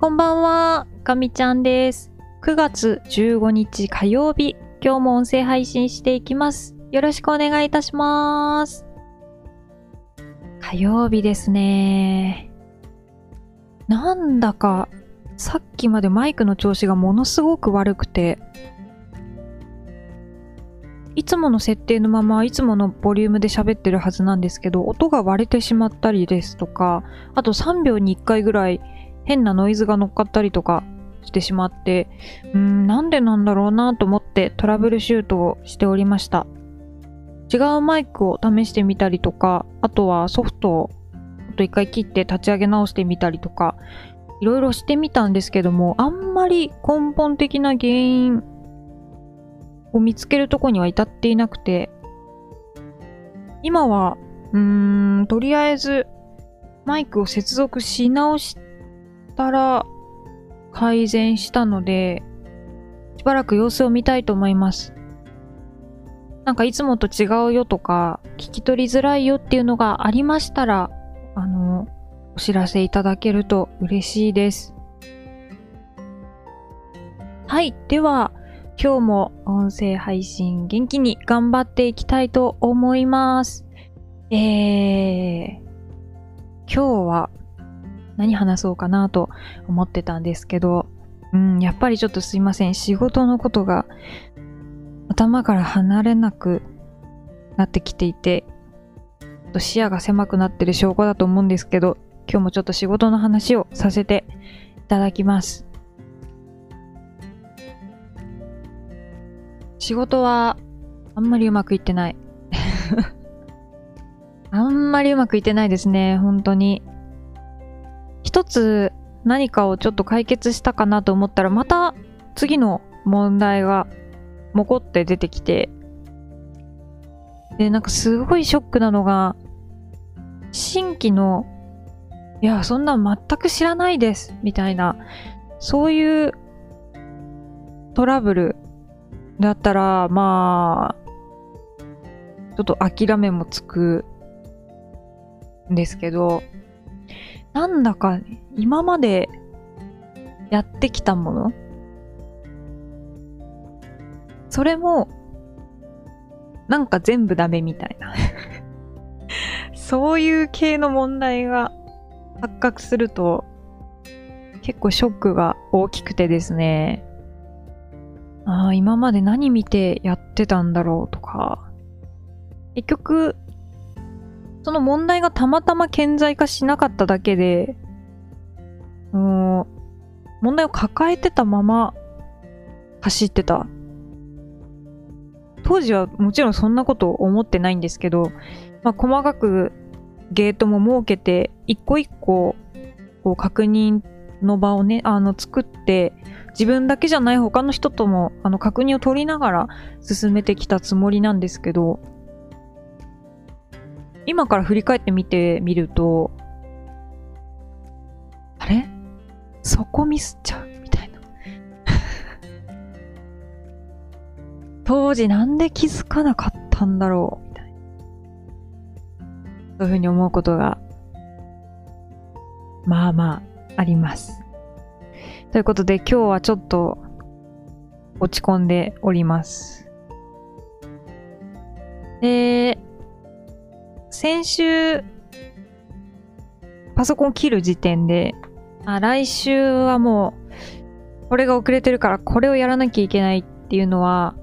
こんばんは、かみちゃんです。9月15日火曜日、今日も音声配信していきます。よろしくお願いいたします。火曜日ですね。なんだか、さっきまでマイクの調子がものすごく悪くて、いつもの設定のまま、いつものボリュームで喋ってるはずなんですけど、音が割れてしまったりですとか、あと3秒に1回ぐらい変なノイズが乗っかったりとかしてしまって、うーん、なんでなんだろうなと思ってトラブルシュートをしておりました。違うマイクを試してみたりとか、あとはソフトをあと一回切って立ち上げ直してみたりとか、いろいろしてみたんですけども、あんまり根本的な原因を見つけるとこには至っていなくて、今は、うーん、とりあえずマイクを接続し直してたら改善したので、しばらく様子を見たいと思います。なんかいつもと違うよとか、聞き取りづらいよっていうのがありましたら、あの、お知らせいただけると嬉しいです。はい。では、今日も音声配信元気に頑張っていきたいと思います。えー、今日は何話そうかなと思ってたんですけど、うん、やっぱりちょっとすいません。仕事のことが頭から離れなくなってきていて、視野が狭くなってる証拠だと思うんですけど、今日もちょっと仕事の話をさせていただきます。仕事はあんまりうまくいってない。あんまりうまくいってないですね、本当に。つ何かをちょっと解決したかなと思ったら、また次の問題がもこって出てきて、で、なんかすごいショックなのが、新規の、いや、そんな全く知らないです、みたいな、そういうトラブルだったら、まあ、ちょっと諦めもつくんですけど、なんだか今までやってきたもの？それも、なんか全部ダメみたいな。そういう系の問題が発覚すると、結構ショックが大きくてですね。ああ、今まで何見てやってたんだろうとか。結局、その問題がたまたま顕在化しなかっただけで、もう、問題を抱えてたまま走ってた。当時はもちろんそんなこと思ってないんですけど、まあ、細かくゲートも設けて、一個一個、こう確認の場をね、あの、作って、自分だけじゃない他の人とも、あの、確認を取りながら進めてきたつもりなんですけど、今から振り返ってみてみると、あれ？そこミスっちゃう？みたいな。当時なんで気づかなかったんだろう？みたいな。そういうふうに思うことが、まあまあ、あります。ということで今日はちょっと落ち込んでおります。で、先週、パソコン切る時点で、あ、来週はもう、これが遅れてるからこれをやらなきゃいけないっていうのは、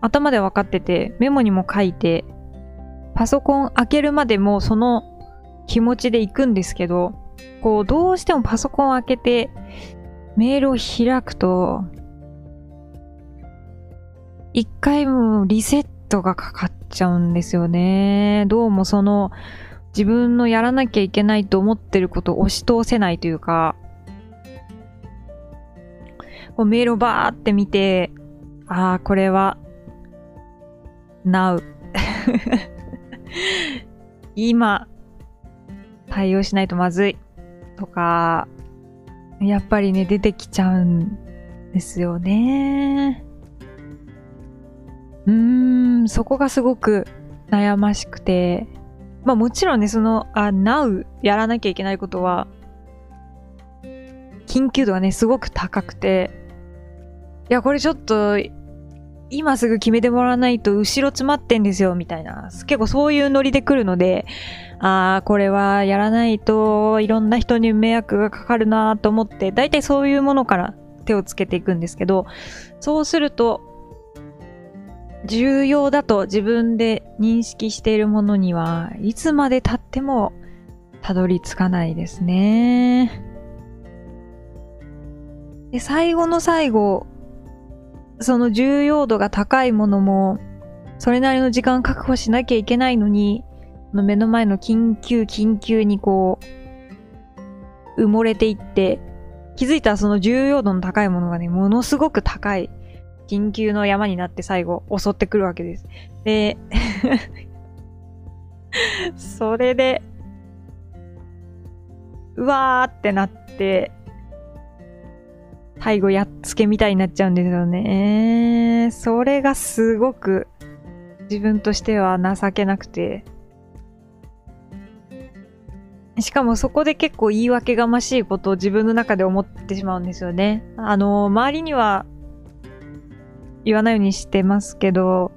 頭で分かってて、メモにも書いて、パソコン開けるまでもその気持ちで行くんですけど、こう、どうしてもパソコン開けて、メールを開くと、一回もリセットトがかかっちゃうんですよね。どうもその、自分のやらなきゃいけないと思ってることを押し通せないというか、こうメールをバーって見て、ああ、これは、now 今、対応しないとまずい。とか、やっぱりね、出てきちゃうんですよね。うーん、そこがすごく悩ましくて、まあもちろんね、その、あ、now やらなきゃいけないことは、緊急度がね、すごく高くて、いや、これちょっと、今すぐ決めてもらわないと後ろ詰まってんですよ、みたいな。結構そういうノリで来るので、ああ、これはやらないといろんな人に迷惑がかかるなと思って、だいたいそういうものから手をつけていくんですけど、そうすると、重要だと自分で認識しているものにはいつまで経ってもたどり着かないですね。で、最後の最後、その重要度が高いものも、それなりの時間確保しなきゃいけないのに、の目の前の緊急緊急にこう、埋もれていって、気づいたらその重要度の高いものがね、ものすごく高い緊急の山になって最後襲ってくるわけです。で、それで、うわーってなって、最後やっつけみたいになっちゃうんですよね。それがすごく自分としては情けなくて。しかもそこで結構言い訳がましいことを自分の中で思ってしまうんですよね。あの、周りには言わないようにしてますけど、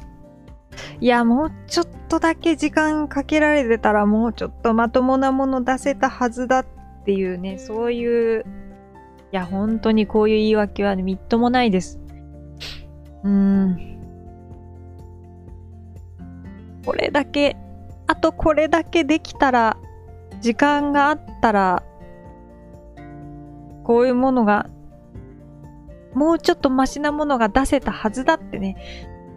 いや、もうちょっとだけ時間かけられてたらもうちょっとまともなもの出せたはずだっていうね、そういういや、本当にこういう言い訳は、みっともないです。うーん。これだけ、あとこれだけできたら、時間があったら、こういうものが、もうちょっとマシなものが出せたはずだってね、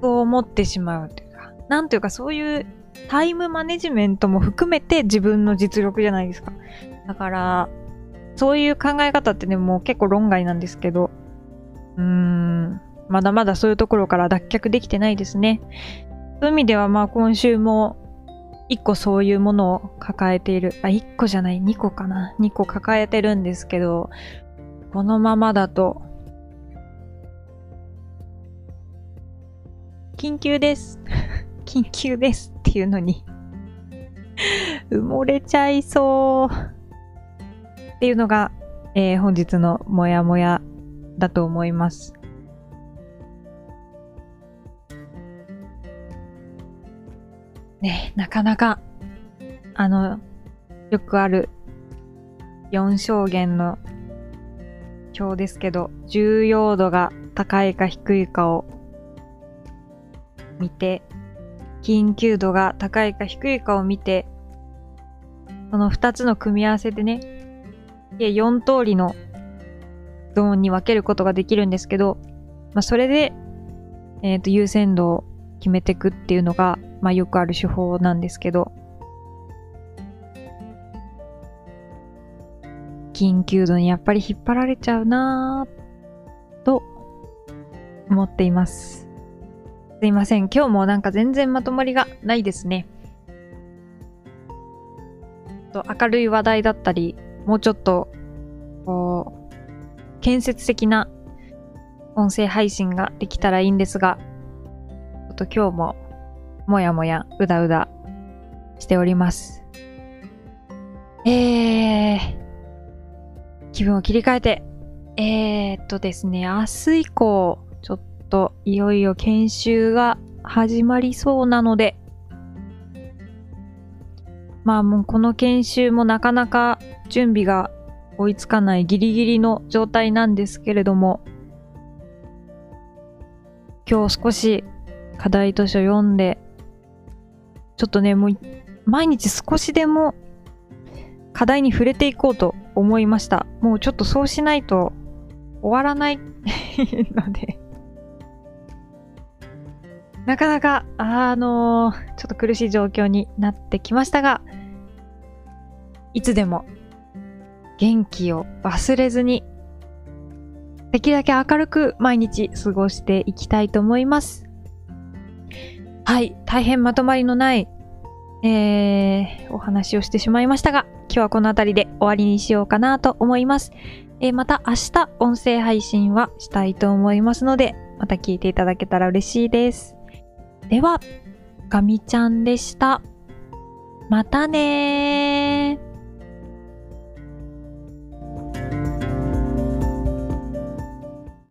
そう思ってしまうというか、なんというかそういうタイムマネジメントも含めて自分の実力じゃないですか。だから、そういう考え方ってね、もう結構論外なんですけど、うーん、まだまだそういうところから脱却できてないですね。そういう意味ではまあ今週も一個そういうものを抱えている。あ、一個じゃない、二個かな。二個抱えてるんですけど、このままだと、緊急です。緊急ですっていうのに埋もれちゃいそう。っていうのが、えー、本日のモヤモヤだと思います。ね、なかなか、あの、よくある4証言の表ですけど、重要度が高いか低いかを見て、緊急度が高いか低いかを見て、その2つの組み合わせでね、で4通りのゾーンに分けることができるんですけど、まあ、それで、えっ、ー、と、優先度を決めていくっていうのが、まあ、よくある手法なんですけど、緊急度にやっぱり引っ張られちゃうなぁ、と思っています。すいません。今日もなんか全然まとまりがないですね。と明るい話題だったり、もうちょっと、こう、建設的な音声配信ができたらいいんですが、ちょっと今日も、もやもや、うだうだしております。えー、気分を切り替えて、えー、っとですね、明日以降、ちょっといよいよ研修が始まりそうなので、まあもうこの研修もなかなか準備が追いつかないギリギリの状態なんですけれども、今日少し課題図書読んで、ちょっとね、もう毎日少しでも課題に触れていこうと思いました。もうちょっとそうしないと終わらないので。なかなか、あのー、ちょっと苦しい状況になってきましたが、いつでも元気を忘れずに、できるだけ明るく毎日過ごしていきたいと思います。はい、大変まとまりのない、えー、お話をしてしまいましたが、今日はこの辺りで終わりにしようかなと思います。えー、また明日音声配信はしたいと思いますので、また聞いていただけたら嬉しいです。では、ガミちゃんでした。またねー。